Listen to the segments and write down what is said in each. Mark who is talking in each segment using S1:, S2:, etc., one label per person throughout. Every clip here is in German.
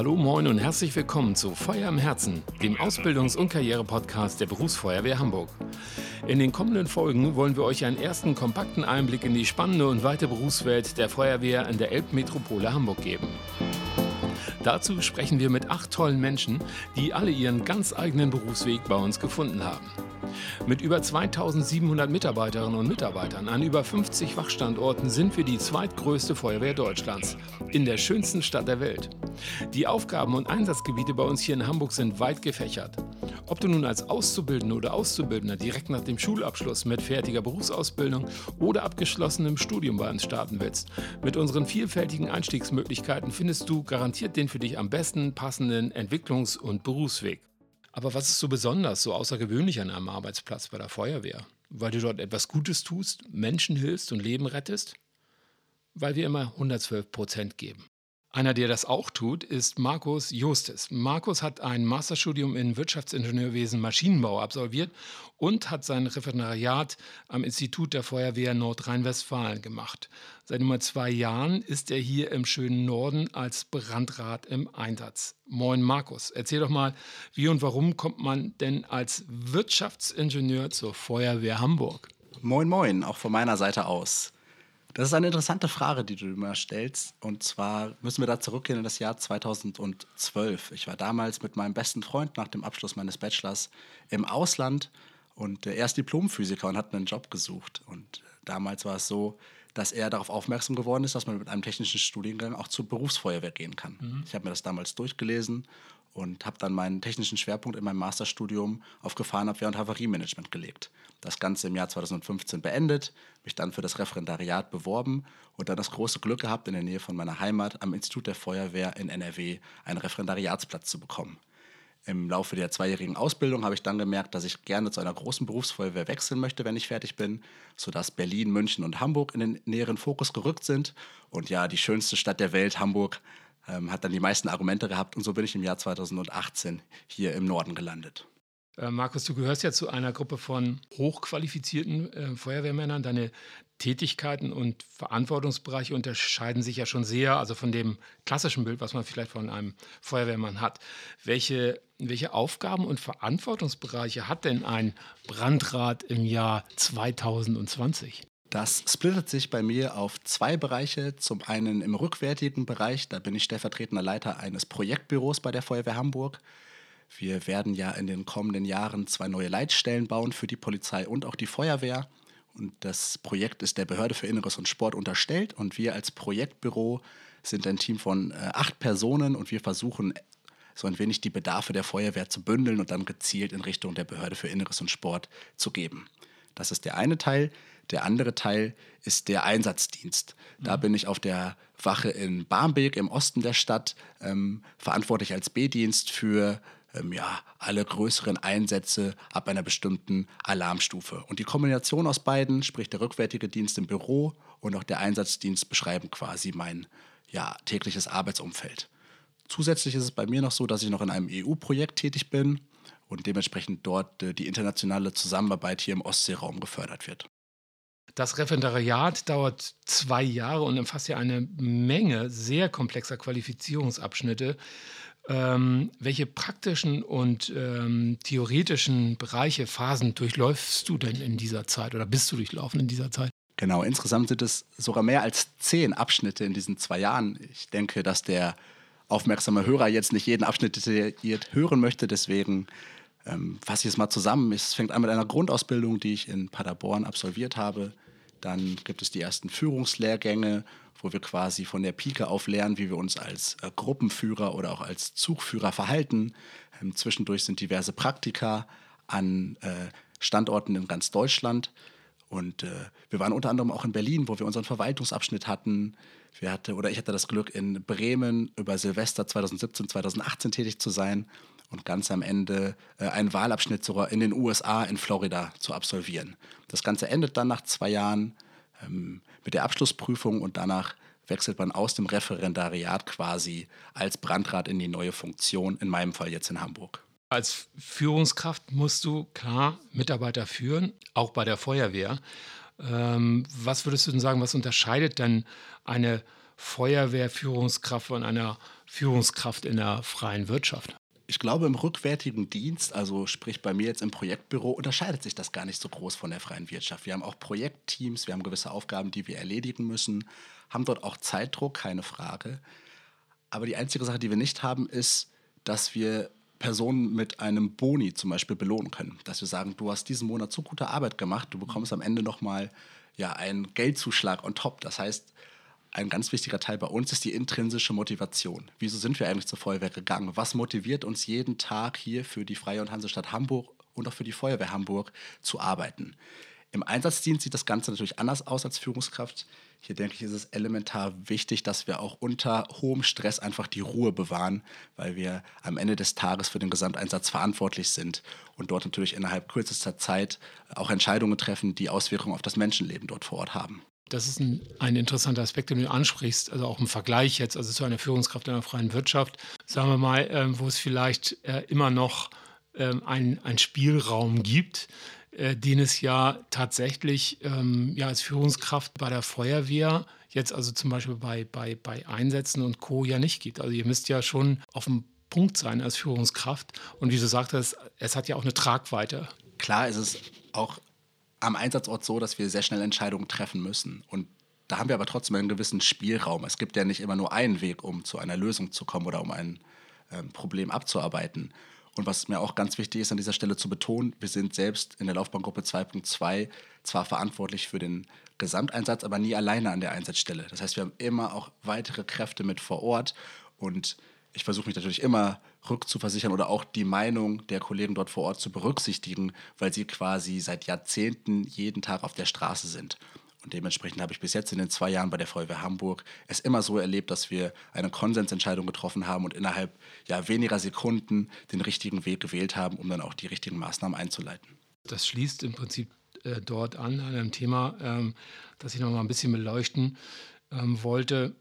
S1: Hallo, moin und herzlich willkommen zu Feuer im Herzen, dem Ausbildungs- und Karriere-Podcast der Berufsfeuerwehr Hamburg. In den kommenden Folgen wollen wir euch einen ersten kompakten Einblick in die spannende und weite Berufswelt der Feuerwehr in der Elbmetropole Hamburg geben. Dazu sprechen wir mit acht tollen Menschen, die alle ihren ganz eigenen Berufsweg bei uns gefunden haben. Mit über 2700 Mitarbeiterinnen und Mitarbeitern an über 50 Wachstandorten sind wir die zweitgrößte Feuerwehr Deutschlands in der schönsten Stadt der Welt. Die Aufgaben und Einsatzgebiete bei uns hier in Hamburg sind weit gefächert. Ob du nun als Auszubildender oder Auszubildender direkt nach dem Schulabschluss mit fertiger Berufsausbildung oder abgeschlossenem Studium bei uns starten willst, mit unseren vielfältigen Einstiegsmöglichkeiten findest du garantiert den für dich am besten passenden Entwicklungs- und Berufsweg. Aber was ist so besonders, so außergewöhnlich an einem Arbeitsplatz bei der Feuerwehr? Weil du dort etwas Gutes tust, Menschen hilfst und Leben rettest? Weil wir immer 112 Prozent geben. Einer, der das auch tut, ist Markus Justis. Markus hat ein Masterstudium in Wirtschaftsingenieurwesen Maschinenbau absolviert und hat sein Referendariat am Institut der Feuerwehr Nordrhein-Westfalen gemacht. Seit über zwei Jahren ist er hier im schönen Norden als Brandrat im Einsatz. Moin Markus, erzähl doch mal, wie und warum kommt man denn als Wirtschaftsingenieur zur Feuerwehr Hamburg?
S2: Moin, moin, auch von meiner Seite aus. Das ist eine interessante Frage, die du mir stellst. Und zwar müssen wir da zurückgehen in das Jahr 2012. Ich war damals mit meinem besten Freund nach dem Abschluss meines Bachelors im Ausland und er ist Diplomphysiker und hat einen Job gesucht. Und damals war es so, dass er darauf aufmerksam geworden ist, dass man mit einem technischen Studiengang auch zur Berufsfeuerwehr gehen kann. Mhm. Ich habe mir das damals durchgelesen und habe dann meinen technischen Schwerpunkt in meinem Masterstudium auf Gefahrenabwehr und Havariemanagement gelegt. Das Ganze im Jahr 2015 beendet, mich dann für das Referendariat beworben und dann das große Glück gehabt, in der Nähe von meiner Heimat am Institut der Feuerwehr in NRW einen Referendariatsplatz zu bekommen. Im Laufe der zweijährigen Ausbildung habe ich dann gemerkt, dass ich gerne zu einer großen Berufsfeuerwehr wechseln möchte, wenn ich fertig bin, sodass Berlin, München und Hamburg in den näheren Fokus gerückt sind. Und ja, die schönste Stadt der Welt, Hamburg, ähm, hat dann die meisten Argumente gehabt und so bin ich im Jahr 2018 hier im Norden gelandet.
S1: Äh, Markus, du gehörst ja zu einer Gruppe von hochqualifizierten äh, Feuerwehrmännern. Deine Tätigkeiten und Verantwortungsbereiche unterscheiden sich ja schon sehr, also von dem klassischen Bild, was man vielleicht von einem Feuerwehrmann hat. Welche, welche Aufgaben und Verantwortungsbereiche hat denn ein Brandrat im Jahr 2020?
S2: Das splittet sich bei mir auf zwei Bereiche. Zum einen im rückwärtigen Bereich, da bin ich stellvertretender Leiter eines Projektbüros bei der Feuerwehr Hamburg. Wir werden ja in den kommenden Jahren zwei neue Leitstellen bauen für die Polizei und auch die Feuerwehr. Und das Projekt ist der Behörde für Inneres und Sport unterstellt. Und wir als Projektbüro sind ein Team von äh, acht Personen und wir versuchen so ein wenig die Bedarfe der Feuerwehr zu bündeln und dann gezielt in Richtung der Behörde für Inneres und Sport zu geben. Das ist der eine Teil. Der andere Teil ist der Einsatzdienst. Da mhm. bin ich auf der Wache in Barmbek im Osten der Stadt ähm, verantwortlich als B-Dienst für ähm, ja, alle größeren Einsätze ab einer bestimmten Alarmstufe. Und die Kombination aus beiden, sprich der rückwärtige Dienst im Büro und auch der Einsatzdienst, beschreiben quasi mein ja, tägliches Arbeitsumfeld. Zusätzlich ist es bei mir noch so, dass ich noch in einem EU-Projekt tätig bin und dementsprechend dort äh, die internationale Zusammenarbeit hier im Ostseeraum gefördert wird.
S1: Das Referendariat dauert zwei Jahre und umfasst ja eine Menge sehr komplexer Qualifizierungsabschnitte. Ähm, welche praktischen und ähm, theoretischen Bereiche, Phasen durchläufst du denn in dieser Zeit oder bist du durchlaufen in dieser Zeit?
S2: Genau, insgesamt sind es sogar mehr als zehn Abschnitte in diesen zwei Jahren. Ich denke, dass der aufmerksame Hörer jetzt nicht jeden Abschnitt detailliert hören möchte, deswegen ähm, fasse ich es mal zusammen. Es fängt an mit einer Grundausbildung, die ich in Paderborn absolviert habe. Dann gibt es die ersten Führungslehrgänge, wo wir quasi von der Pike auf lernen, wie wir uns als äh, Gruppenführer oder auch als Zugführer verhalten. Ähm, zwischendurch sind diverse Praktika an äh, Standorten in ganz Deutschland. Und äh, wir waren unter anderem auch in Berlin, wo wir unseren Verwaltungsabschnitt hatten. Wir hatte, oder ich hatte das Glück, in Bremen über Silvester 2017, 2018 tätig zu sein und ganz am Ende äh, einen Wahlabschnitt sogar in den USA, in Florida zu absolvieren. Das Ganze endet dann nach zwei Jahren ähm, mit der Abschlussprüfung und danach wechselt man aus dem Referendariat quasi als Brandrat in die neue Funktion, in meinem Fall jetzt in Hamburg.
S1: Als Führungskraft musst du klar Mitarbeiter führen, auch bei der Feuerwehr. Ähm, was würdest du denn sagen, was unterscheidet denn eine Feuerwehrführungskraft von einer Führungskraft in der freien Wirtschaft?
S2: Ich glaube, im rückwärtigen Dienst, also sprich bei mir jetzt im Projektbüro, unterscheidet sich das gar nicht so groß von der freien Wirtschaft. Wir haben auch Projektteams, wir haben gewisse Aufgaben, die wir erledigen müssen, haben dort auch Zeitdruck, keine Frage. Aber die einzige Sache, die wir nicht haben, ist, dass wir Personen mit einem Boni zum Beispiel belohnen können. Dass wir sagen, du hast diesen Monat so gute Arbeit gemacht, du bekommst am Ende nochmal ja, einen Geldzuschlag on top. Das heißt, ein ganz wichtiger Teil bei uns ist die intrinsische Motivation. Wieso sind wir eigentlich zur Feuerwehr gegangen? Was motiviert uns jeden Tag hier für die Freie und Hansestadt Hamburg und auch für die Feuerwehr Hamburg zu arbeiten? Im Einsatzdienst sieht das Ganze natürlich anders aus als Führungskraft. Hier denke ich, ist es elementar wichtig, dass wir auch unter hohem Stress einfach die Ruhe bewahren, weil wir am Ende des Tages für den Gesamteinsatz verantwortlich sind und dort natürlich innerhalb kürzester Zeit auch Entscheidungen treffen, die Auswirkungen auf das Menschenleben dort vor Ort haben.
S1: Das ist ein, ein, interessanter Aspekt, den du ansprichst, also auch im Vergleich jetzt, also zu einer Führungskraft in der freien Wirtschaft, sagen wir mal, äh, wo es vielleicht äh, immer noch äh, einen Spielraum gibt, äh, den es ja tatsächlich ähm, ja, als Führungskraft bei der Feuerwehr jetzt also zum Beispiel bei, bei, bei Einsätzen und Co. ja nicht gibt. Also ihr müsst ja schon auf dem Punkt sein als Führungskraft. Und wie du sagtest, es hat ja auch eine Tragweite.
S2: Klar ist es auch am Einsatzort so, dass wir sehr schnell Entscheidungen treffen müssen. Und da haben wir aber trotzdem einen gewissen Spielraum. Es gibt ja nicht immer nur einen Weg, um zu einer Lösung zu kommen oder um ein ähm, Problem abzuarbeiten. Und was mir auch ganz wichtig ist, an dieser Stelle zu betonen, wir sind selbst in der Laufbahngruppe 2.2 zwar verantwortlich für den Gesamteinsatz, aber nie alleine an der Einsatzstelle. Das heißt, wir haben immer auch weitere Kräfte mit vor Ort und ich versuche mich natürlich immer rückzuversichern oder auch die Meinung der Kollegen dort vor Ort zu berücksichtigen, weil sie quasi seit Jahrzehnten jeden Tag auf der Straße sind. Und dementsprechend habe ich bis jetzt in den zwei Jahren bei der Feuerwehr Hamburg es immer so erlebt, dass wir eine Konsensentscheidung getroffen haben und innerhalb ja, weniger Sekunden den richtigen Weg gewählt haben, um dann auch die richtigen Maßnahmen einzuleiten.
S1: Das schließt im Prinzip äh, dort an, an einem Thema, ähm, das ich noch mal ein bisschen beleuchten ähm, wollte.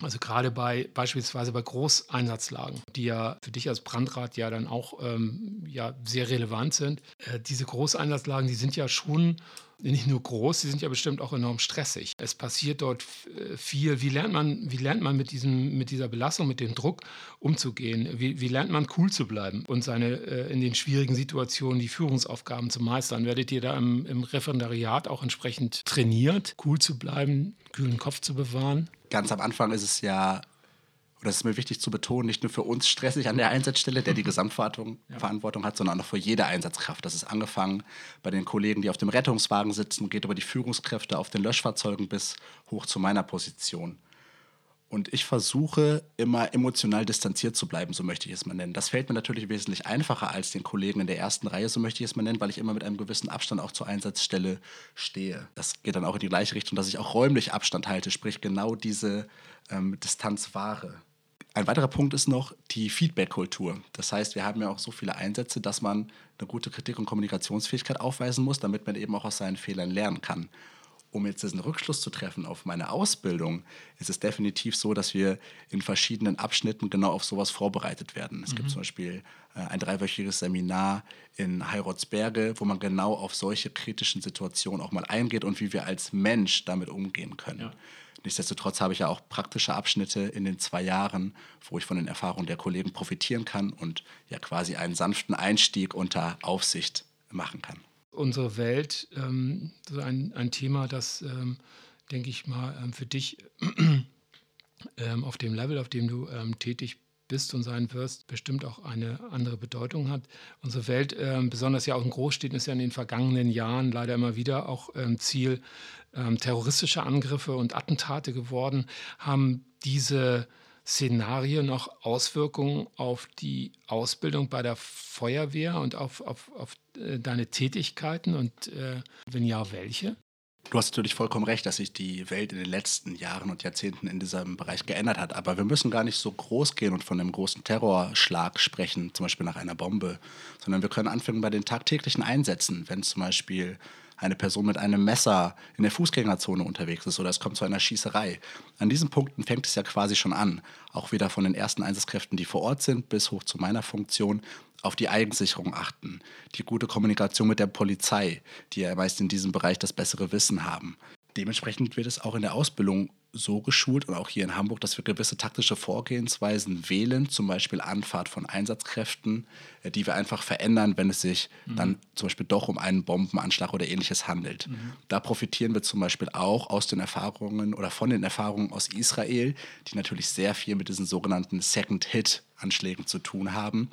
S1: Also gerade bei beispielsweise bei Großeinsatzlagen, die ja für dich als Brandrat ja dann auch ähm, ja, sehr relevant sind. Äh, diese Großeinsatzlagen, die sind ja schon nicht nur groß, sie sind ja bestimmt auch enorm stressig. Es passiert dort äh, viel. Wie lernt man, wie lernt man mit, diesem, mit dieser Belastung, mit dem Druck umzugehen? Wie, wie lernt man cool zu bleiben und seine äh, in den schwierigen Situationen die Führungsaufgaben zu meistern? Werdet ihr da im, im Referendariat auch entsprechend trainiert, cool zu bleiben, kühlen Kopf zu bewahren?
S2: Ganz am Anfang ist es ja, oder es ist mir wichtig zu betonen, nicht nur für uns stressig an der Einsatzstelle, der die Gesamtverantwortung ja. hat, sondern auch für jede Einsatzkraft. Das ist angefangen bei den Kollegen, die auf dem Rettungswagen sitzen, geht über die Führungskräfte auf den Löschfahrzeugen bis hoch zu meiner Position. Und ich versuche immer emotional distanziert zu bleiben, so möchte ich es mal nennen. Das fällt mir natürlich wesentlich einfacher als den Kollegen in der ersten Reihe, so möchte ich es mal nennen, weil ich immer mit einem gewissen Abstand auch zur Einsatzstelle stehe. Das geht dann auch in die gleiche Richtung, dass ich auch räumlich Abstand halte, sprich genau diese ähm, Distanz wahre. Ein weiterer Punkt ist noch die Feedback-Kultur. Das heißt, wir haben ja auch so viele Einsätze, dass man eine gute Kritik- und Kommunikationsfähigkeit aufweisen muss, damit man eben auch aus seinen Fehlern lernen kann um jetzt diesen Rückschluss zu treffen auf meine Ausbildung, ist es definitiv so, dass wir in verschiedenen Abschnitten genau auf sowas vorbereitet werden. Es mhm. gibt zum Beispiel äh, ein dreiwöchiges Seminar in Heirotsberge, wo man genau auf solche kritischen Situationen auch mal eingeht und wie wir als Mensch damit umgehen können. Ja. Nichtsdestotrotz habe ich ja auch praktische Abschnitte in den zwei Jahren, wo ich von den Erfahrungen der Kollegen profitieren kann und ja quasi einen sanften Einstieg unter Aufsicht machen kann
S1: unsere Welt, ähm, so ein, ein Thema, das, ähm, denke ich mal, ähm, für dich ähm, auf dem Level, auf dem du ähm, tätig bist und sein wirst, bestimmt auch eine andere Bedeutung hat. Unsere Welt, ähm, besonders ja auch in Großstädten, ist ja in den vergangenen Jahren leider immer wieder auch Ziel terroristischer Angriffe und Attentate geworden. Haben diese Szenarien auch Auswirkungen auf die Ausbildung bei der Feuerwehr und auf, auf, auf äh, deine Tätigkeiten und äh, wenn ja, welche?
S2: Du hast natürlich vollkommen recht, dass sich die Welt in den letzten Jahren und Jahrzehnten in diesem Bereich geändert hat. Aber wir müssen gar nicht so groß gehen und von einem großen Terrorschlag sprechen, zum Beispiel nach einer Bombe, sondern wir können anfangen bei den tagtäglichen Einsätzen, wenn zum Beispiel eine Person mit einem Messer in der Fußgängerzone unterwegs ist oder es kommt zu einer Schießerei. An diesen Punkten fängt es ja quasi schon an, auch wieder von den ersten Einsatzkräften, die vor Ort sind, bis hoch zu meiner Funktion, auf die Eigensicherung achten, die gute Kommunikation mit der Polizei, die ja meist in diesem Bereich das bessere Wissen haben. Dementsprechend wird es auch in der Ausbildung so geschult und auch hier in Hamburg, dass wir gewisse taktische Vorgehensweisen wählen, zum Beispiel Anfahrt von Einsatzkräften, äh, die wir einfach verändern, wenn es sich mhm. dann zum Beispiel doch um einen Bombenanschlag oder ähnliches handelt. Mhm. Da profitieren wir zum Beispiel auch aus den Erfahrungen oder von den Erfahrungen aus Israel, die natürlich sehr viel mit diesen sogenannten Second Hit Anschlägen zu tun haben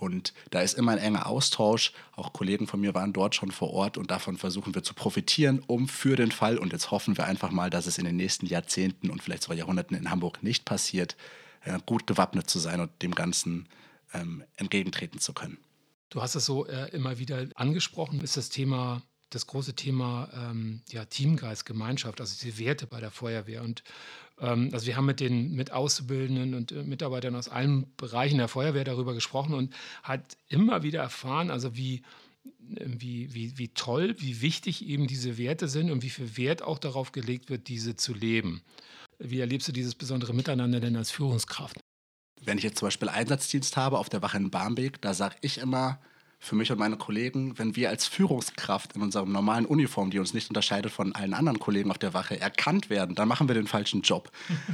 S2: und da ist immer ein enger Austausch. Auch Kollegen von mir waren dort schon vor Ort und davon versuchen wir zu profitieren, um für den Fall, und jetzt hoffen wir einfach mal, dass es in den nächsten Jahrzehnten und vielleicht sogar Jahrhunderten in Hamburg nicht passiert, äh, gut gewappnet zu sein und dem Ganzen ähm, entgegentreten zu können.
S1: Du hast es so äh, immer wieder angesprochen, ist das Thema das große Thema ähm, ja, Teamgeist, Gemeinschaft, also diese Werte bei der Feuerwehr. Und ähm, also wir haben mit den mit Auszubildenden und äh, Mitarbeitern aus allen Bereichen der Feuerwehr darüber gesprochen und hat immer wieder erfahren, also wie, wie, wie, wie toll, wie wichtig eben diese Werte sind und wie viel Wert auch darauf gelegt wird, diese zu leben. Wie erlebst du dieses besondere Miteinander denn als Führungskraft?
S2: Wenn ich jetzt zum Beispiel Einsatzdienst habe auf der Wache in Barmbek, da sage ich immer, für mich und meine Kollegen, wenn wir als Führungskraft in unserer normalen Uniform, die uns nicht unterscheidet von allen anderen Kollegen auf der Wache, erkannt werden, dann machen wir den falschen Job.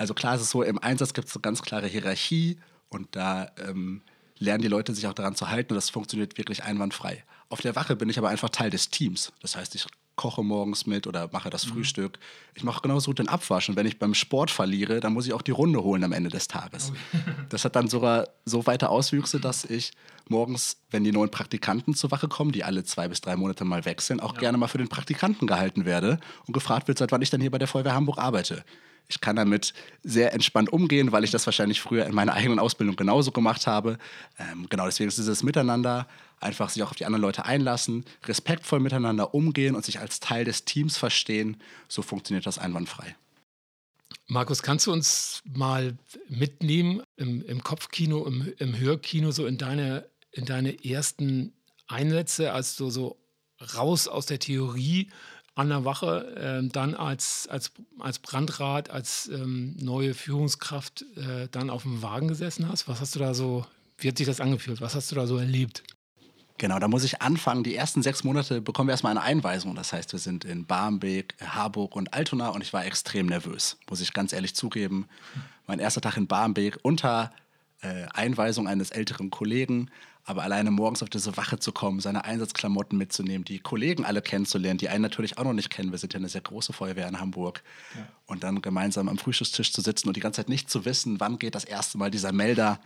S2: Also klar ist es so, im Einsatz gibt es eine ganz klare Hierarchie und da ähm, lernen die Leute sich auch daran zu halten und das funktioniert wirklich einwandfrei. Auf der Wache bin ich aber einfach Teil des Teams. Das heißt, ich koche morgens mit oder mache das mhm. Frühstück. Ich mache genauso gut den Abwasch. Und wenn ich beim Sport verliere, dann muss ich auch die Runde holen am Ende des Tages. Okay. Das hat dann sogar so weite Auswüchse, dass ich morgens, wenn die neuen Praktikanten zur Wache kommen, die alle zwei bis drei Monate mal wechseln, auch ja. gerne mal für den Praktikanten gehalten werde und gefragt wird, seit wann ich dann hier bei der Feuerwehr Hamburg arbeite. Ich kann damit sehr entspannt umgehen, weil ich das wahrscheinlich früher in meiner eigenen Ausbildung genauso gemacht habe. Ähm, genau deswegen ist dieses Miteinander einfach sich auch auf die anderen Leute einlassen, respektvoll miteinander umgehen und sich als Teil des Teams verstehen. So funktioniert das einwandfrei.
S1: Markus, kannst du uns mal mitnehmen im, im Kopfkino, im, im, Hörkino, so in deine, in deine ersten Einsätze, als du so raus aus der Theorie an der Wache, äh, dann als, als, als Brandrat, als ähm, neue Führungskraft äh, dann auf dem Wagen gesessen hast? Was hast du da so, wie hat sich das angefühlt? Was hast du da so erlebt?
S2: Genau, da muss ich anfangen. Die ersten sechs Monate bekommen wir erstmal eine Einweisung. Das heißt, wir sind in Barmbek, Harburg und Altona und ich war extrem nervös, muss ich ganz ehrlich zugeben. Mein erster Tag in Barmbek unter äh, Einweisung eines älteren Kollegen, aber alleine morgens auf diese Wache zu kommen, seine Einsatzklamotten mitzunehmen, die Kollegen alle kennenzulernen, die einen natürlich auch noch nicht kennen. Wir sind ja eine sehr große Feuerwehr in Hamburg. Ja. Und dann gemeinsam am Frühstückstisch zu sitzen und die ganze Zeit nicht zu wissen, wann geht das erste Mal dieser Melder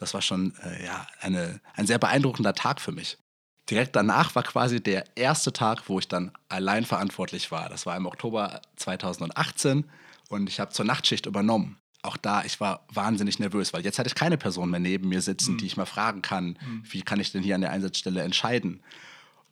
S2: das war schon äh, ja, eine, ein sehr beeindruckender Tag für mich. Direkt danach war quasi der erste Tag, wo ich dann allein verantwortlich war. Das war im Oktober 2018 und ich habe zur Nachtschicht übernommen. Auch da, ich war wahnsinnig nervös, weil jetzt hatte ich keine Person mehr neben mir sitzen, mhm. die ich mal fragen kann, mhm. wie kann ich denn hier an der Einsatzstelle entscheiden.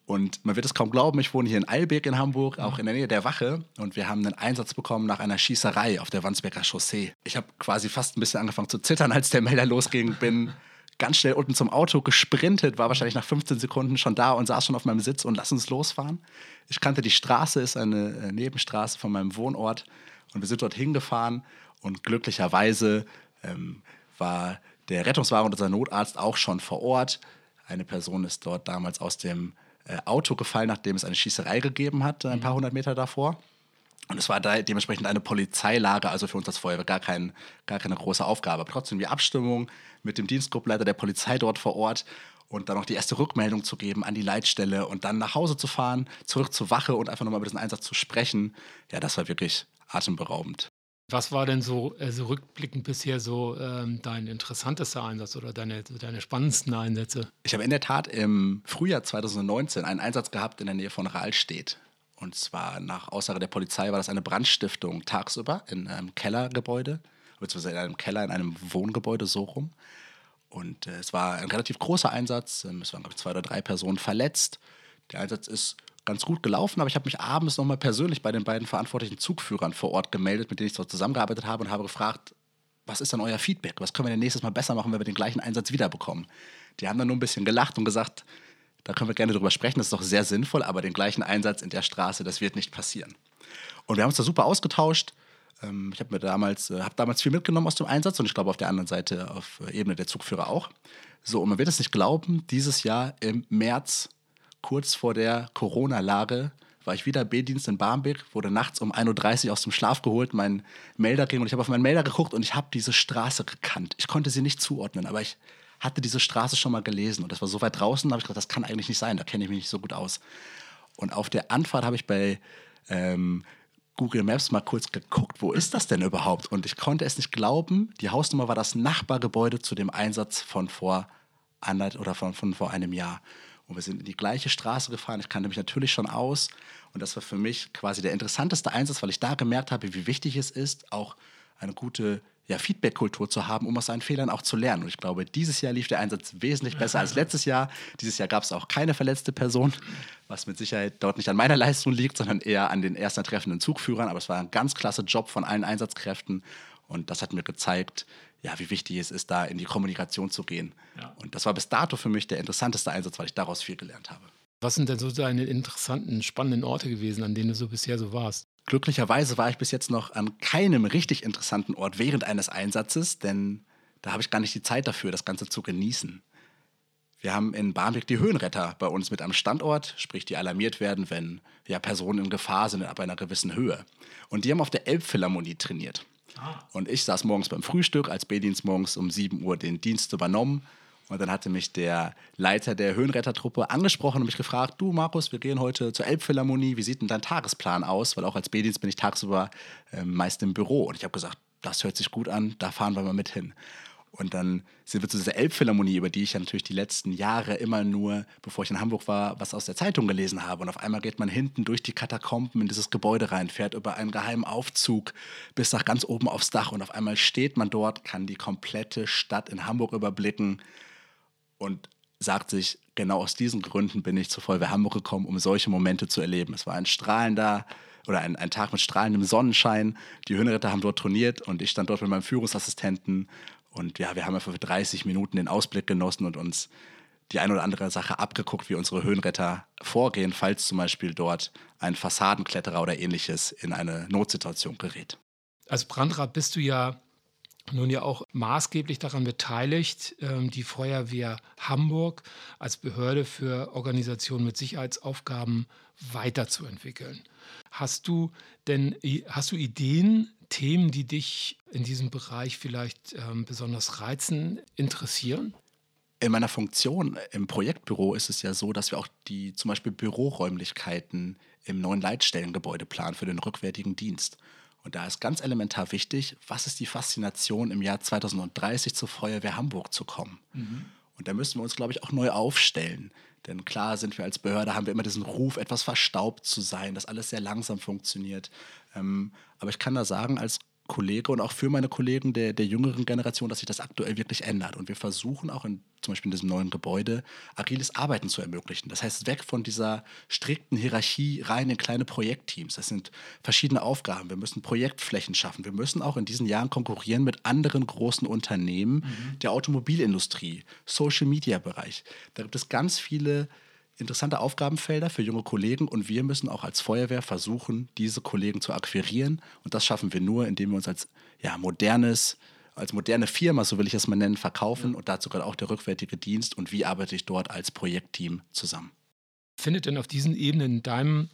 S2: Und man wird es kaum glauben, ich wohne hier in Eilbek in Hamburg, auch in der Nähe der Wache. Und wir haben einen Einsatz bekommen nach einer Schießerei auf der Wandsbeker Chaussee. Ich habe quasi fast ein bisschen angefangen zu zittern, als der Melder losging. Bin ganz schnell unten zum Auto gesprintet, war wahrscheinlich nach 15 Sekunden schon da und saß schon auf meinem Sitz und lass uns losfahren. Ich kannte die Straße, ist eine äh, Nebenstraße von meinem Wohnort. Und wir sind dort hingefahren und glücklicherweise ähm, war der Rettungswagen und unser Notarzt auch schon vor Ort. Eine Person ist dort damals aus dem äh, Auto gefallen, nachdem es eine Schießerei gegeben hat, ein paar mhm. hundert Meter davor. Und es war da dementsprechend eine Polizeilage, also für uns als Feuerwehr gar, kein, gar keine große Aufgabe. Aber trotzdem die Abstimmung mit dem Dienstgruppenleiter der Polizei dort vor Ort und dann noch die erste Rückmeldung zu geben an die Leitstelle und dann nach Hause zu fahren, zurück zur Wache und einfach nochmal über diesen Einsatz zu sprechen. Ja, das war wirklich atemberaubend.
S1: Was war denn so also rückblickend bisher so ähm, dein interessantester Einsatz oder deine, deine spannendsten Einsätze?
S2: Ich habe in der Tat im Frühjahr 2019 einen Einsatz gehabt in der Nähe von Rahlstedt. Und zwar nach Aussage der Polizei war das eine Brandstiftung tagsüber in einem Kellergebäude, beziehungsweise in einem Keller in einem Wohngebäude so rum. Und äh, es war ein relativ großer Einsatz. Ähm, es waren, glaube ich, zwei oder drei Personen verletzt. Der Einsatz ist ganz gut gelaufen, aber ich habe mich abends nochmal persönlich bei den beiden verantwortlichen Zugführern vor Ort gemeldet, mit denen ich dort zusammengearbeitet habe und habe gefragt, was ist dann euer Feedback? Was können wir denn nächstes Mal besser machen, wenn wir den gleichen Einsatz wiederbekommen? Die haben dann nur ein bisschen gelacht und gesagt, da können wir gerne drüber sprechen, das ist doch sehr sinnvoll, aber den gleichen Einsatz in der Straße, das wird nicht passieren. Und wir haben uns da super ausgetauscht. Ähm, ich habe damals, äh, hab damals viel mitgenommen aus dem Einsatz und ich glaube auf der anderen Seite auf Ebene der Zugführer auch. So, und man wird es nicht glauben, dieses Jahr im März kurz vor der Corona-Lage war ich wieder B-Dienst in Barmbek, wurde nachts um 1.30 Uhr aus dem Schlaf geholt, mein Melder ging und ich habe auf meinen Melder geguckt und ich habe diese Straße gekannt. Ich konnte sie nicht zuordnen, aber ich hatte diese Straße schon mal gelesen und das war so weit draußen, da habe ich gedacht, das kann eigentlich nicht sein, da kenne ich mich nicht so gut aus. Und auf der Anfahrt habe ich bei ähm, Google Maps mal kurz geguckt, wo ist das denn überhaupt? Und ich konnte es nicht glauben, die Hausnummer war das Nachbargebäude zu dem Einsatz von vor oder von, von vor einem Jahr. Und wir sind in die gleiche Straße gefahren. Ich kannte mich natürlich schon aus. Und das war für mich quasi der interessanteste Einsatz, weil ich da gemerkt habe, wie wichtig es ist, auch eine gute ja, Feedback-Kultur zu haben, um aus seinen Fehlern auch zu lernen. Und ich glaube, dieses Jahr lief der Einsatz wesentlich besser als letztes Jahr. Dieses Jahr gab es auch keine verletzte Person, was mit Sicherheit dort nicht an meiner Leistung liegt, sondern eher an den ersten treffenden Zugführern. Aber es war ein ganz klasse Job von allen Einsatzkräften. Und das hat mir gezeigt, ja, wie wichtig es ist, da in die Kommunikation zu gehen. Ja. Und das war bis dato für mich der interessanteste Einsatz, weil ich daraus viel gelernt habe.
S1: Was sind denn so deine interessanten, spannenden Orte gewesen, an denen du so bisher so warst?
S2: Glücklicherweise war ich bis jetzt noch an keinem richtig interessanten Ort während eines Einsatzes, denn da habe ich gar nicht die Zeit dafür, das Ganze zu genießen. Wir haben in Barmbek die Höhenretter bei uns mit am Standort, sprich die alarmiert werden, wenn ja, Personen in Gefahr sind ab einer gewissen Höhe. Und die haben auf der Elbphilharmonie trainiert. Ah. Und ich saß morgens beim Frühstück, als B-Dienst morgens um 7 Uhr den Dienst übernommen. Und dann hatte mich der Leiter der Höhenrettertruppe angesprochen und mich gefragt, du Markus, wir gehen heute zur Elbphilharmonie, wie sieht denn dein Tagesplan aus? Weil auch als B-Dienst bin ich tagsüber äh, meist im Büro. Und ich habe gesagt, das hört sich gut an, da fahren wir mal mit hin. Und dann sind wir zu dieser Elbphilharmonie, über die ich ja natürlich die letzten Jahre immer nur, bevor ich in Hamburg war, was aus der Zeitung gelesen habe. Und auf einmal geht man hinten durch die Katakomben in dieses Gebäude rein, fährt über einen geheimen Aufzug bis nach ganz oben aufs Dach. Und auf einmal steht man dort, kann die komplette Stadt in Hamburg überblicken und sagt sich, genau aus diesen Gründen bin ich zur Feuerwehr Hamburg gekommen, um solche Momente zu erleben. Es war ein strahlender oder ein, ein Tag mit strahlendem Sonnenschein. Die Höhenritter haben dort trainiert und ich stand dort mit meinem Führungsassistenten und ja, wir haben einfach für 30 Minuten den Ausblick genossen und uns die ein oder andere Sache abgeguckt, wie unsere Höhenretter vorgehen, falls zum Beispiel dort ein Fassadenkletterer oder ähnliches in eine Notsituation gerät.
S1: Als Brandrat bist du ja nun ja auch maßgeblich daran beteiligt, ähm, die Feuerwehr Hamburg als Behörde für Organisationen mit Sicherheitsaufgaben weiterzuentwickeln. Hast du denn hast du Ideen, Themen, die dich in diesem Bereich vielleicht ähm, besonders reizen, interessieren?
S2: In meiner Funktion im Projektbüro ist es ja so, dass wir auch die zum Beispiel Büroräumlichkeiten im neuen Leitstellengebäude planen für den rückwärtigen Dienst. Und da ist ganz elementar wichtig, was ist die Faszination im Jahr 2030 zur Feuerwehr Hamburg zu kommen. Mhm. Und da müssen wir uns, glaube ich, auch neu aufstellen. Denn klar sind wir als Behörde, haben wir immer diesen Ruf, etwas verstaubt zu sein, dass alles sehr langsam funktioniert. Ähm, aber ich kann da sagen, als Kollege und auch für meine Kollegen der, der jüngeren Generation, dass sich das aktuell wirklich ändert. Und wir versuchen auch in, zum Beispiel in diesem neuen Gebäude agiles Arbeiten zu ermöglichen. Das heißt, weg von dieser strikten Hierarchie rein in kleine Projektteams. Das sind verschiedene Aufgaben. Wir müssen Projektflächen schaffen. Wir müssen auch in diesen Jahren konkurrieren mit anderen großen Unternehmen mhm. der Automobilindustrie, Social-Media-Bereich. Da gibt es ganz viele interessante Aufgabenfelder für junge Kollegen und wir müssen auch als Feuerwehr versuchen, diese Kollegen zu akquirieren. Und das schaffen wir nur, indem wir uns als ja, modernes, als moderne Firma, so will ich es mal nennen, verkaufen. Und dazu gehört auch der rückwärtige Dienst und wie arbeite ich dort als Projektteam zusammen.
S1: Findet denn auf diesen Ebenen in deinem,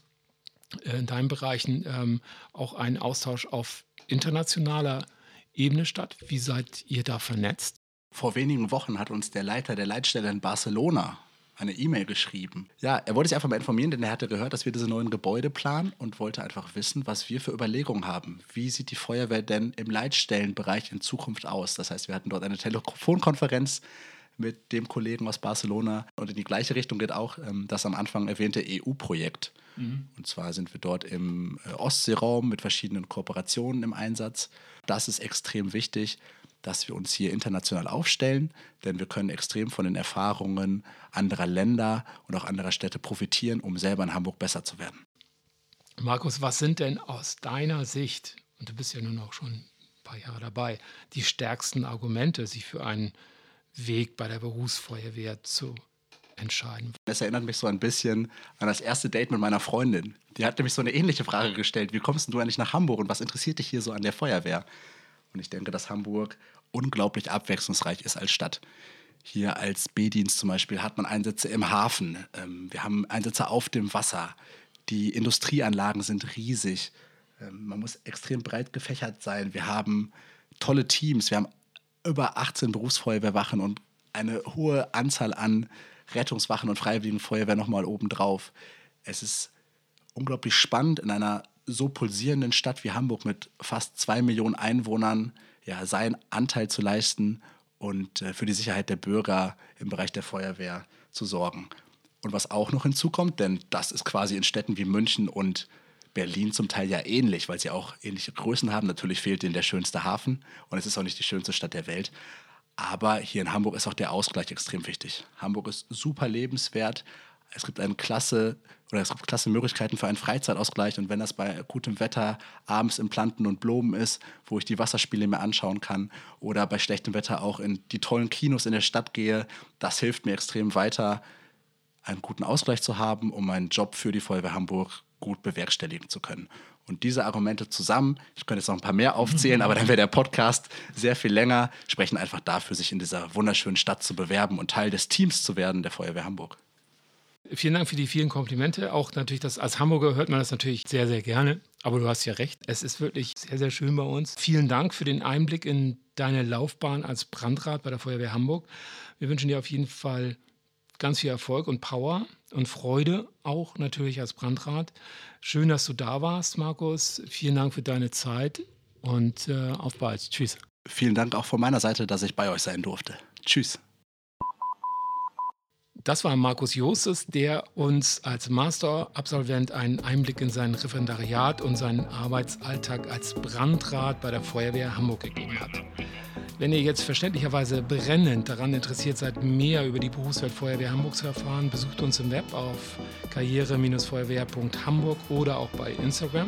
S1: äh, in deinen Bereichen ähm, auch ein Austausch auf internationaler Ebene statt? Wie seid ihr da vernetzt?
S2: Vor wenigen Wochen hat uns der Leiter der Leitstelle in Barcelona eine E-Mail geschrieben. Ja, er wollte sich einfach mal informieren, denn er hatte gehört, dass wir diese neuen Gebäude planen und wollte einfach wissen, was wir für Überlegungen haben. Wie sieht die Feuerwehr denn im Leitstellenbereich in Zukunft aus? Das heißt, wir hatten dort eine Telefonkonferenz mit dem Kollegen aus Barcelona und in die gleiche Richtung geht auch ähm, das am Anfang erwähnte EU-Projekt. Mhm. Und zwar sind wir dort im äh, Ostseeraum mit verschiedenen Kooperationen im Einsatz. Das ist extrem wichtig dass wir uns hier international aufstellen, denn wir können extrem von den Erfahrungen anderer Länder und auch anderer Städte profitieren, um selber in Hamburg besser zu werden.
S1: Markus, was sind denn aus deiner Sicht, und du bist ja nun auch schon ein paar Jahre dabei, die stärksten Argumente, sich für einen Weg bei der Berufsfeuerwehr zu entscheiden?
S2: Das erinnert mich so ein bisschen an das erste Date mit meiner Freundin. Die hat nämlich so eine ähnliche Frage gestellt. Wie kommst du eigentlich nach Hamburg und was interessiert dich hier so an der Feuerwehr? Und ich denke, dass Hamburg unglaublich abwechslungsreich ist als Stadt. Hier als B-Dienst zum Beispiel hat man Einsätze im Hafen. Ähm, wir haben Einsätze auf dem Wasser. Die Industrieanlagen sind riesig. Ähm, man muss extrem breit gefächert sein. Wir haben tolle Teams. Wir haben über 18 Berufsfeuerwehrwachen und eine hohe Anzahl an Rettungswachen und Freiwilligen Feuerwehr nochmal obendrauf. Es ist unglaublich spannend, in einer so pulsierenden Stadt wie Hamburg mit fast zwei Millionen Einwohnern ja, seinen Anteil zu leisten und äh, für die Sicherheit der Bürger im Bereich der Feuerwehr zu sorgen. Und was auch noch hinzukommt, denn das ist quasi in Städten wie München und Berlin zum Teil ja ähnlich, weil sie auch ähnliche Größen haben. Natürlich fehlt ihnen der schönste Hafen und es ist auch nicht die schönste Stadt der Welt. Aber hier in Hamburg ist auch der Ausgleich extrem wichtig. Hamburg ist super lebenswert. Es gibt eine klasse oder es gibt klasse Möglichkeiten für einen Freizeitausgleich. Und wenn das bei gutem Wetter abends im Planten und Blumen ist, wo ich die Wasserspiele mir anschauen kann, oder bei schlechtem Wetter auch in die tollen Kinos in der Stadt gehe, das hilft mir extrem weiter, einen guten Ausgleich zu haben, um meinen Job für die Feuerwehr Hamburg gut bewerkstelligen zu können. Und diese Argumente zusammen, ich könnte jetzt noch ein paar mehr aufzählen, aber dann wäre der Podcast sehr viel länger, sprechen einfach dafür, sich in dieser wunderschönen Stadt zu bewerben und Teil des Teams zu werden der Feuerwehr Hamburg.
S1: Vielen Dank für die vielen Komplimente. Auch natürlich, das, als Hamburger hört man das natürlich sehr, sehr gerne. Aber du hast ja recht. Es ist wirklich sehr, sehr schön bei uns. Vielen Dank für den Einblick in deine Laufbahn als Brandrat bei der Feuerwehr Hamburg. Wir wünschen dir auf jeden Fall ganz viel Erfolg und Power und Freude, auch natürlich als Brandrat. Schön, dass du da warst, Markus. Vielen Dank für deine Zeit und äh, auf bald. Tschüss.
S2: Vielen Dank auch von meiner Seite, dass ich bei euch sein durfte. Tschüss.
S1: Das war Markus Jostes, der uns als Masterabsolvent einen Einblick in sein Referendariat und seinen Arbeitsalltag als Brandrat bei der Feuerwehr Hamburg gegeben hat. Wenn ihr jetzt verständlicherweise brennend daran interessiert seid, mehr über die Berufswelt Feuerwehr Hamburg zu erfahren, besucht uns im Web auf karriere-feuerwehr.hamburg oder auch bei Instagram.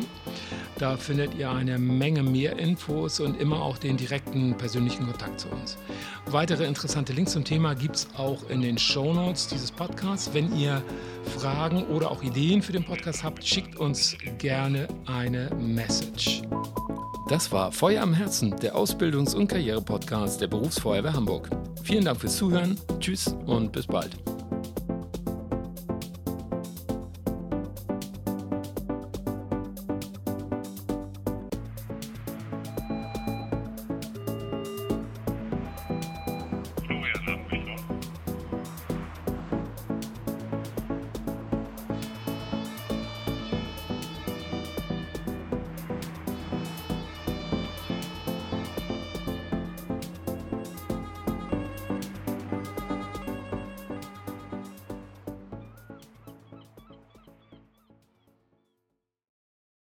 S1: Da findet ihr eine Menge mehr Infos und immer auch den direkten persönlichen Kontakt zu uns. Weitere interessante Links zum Thema gibt es auch in den Show Notes dieses Podcasts. Wenn ihr Fragen oder auch Ideen für den Podcast habt, schickt uns gerne eine Message. Das war Feuer am Herzen, der Ausbildungs- und Karriere-Podcast der Berufsfeuerwehr Hamburg. Vielen Dank fürs Zuhören, tschüss und bis bald.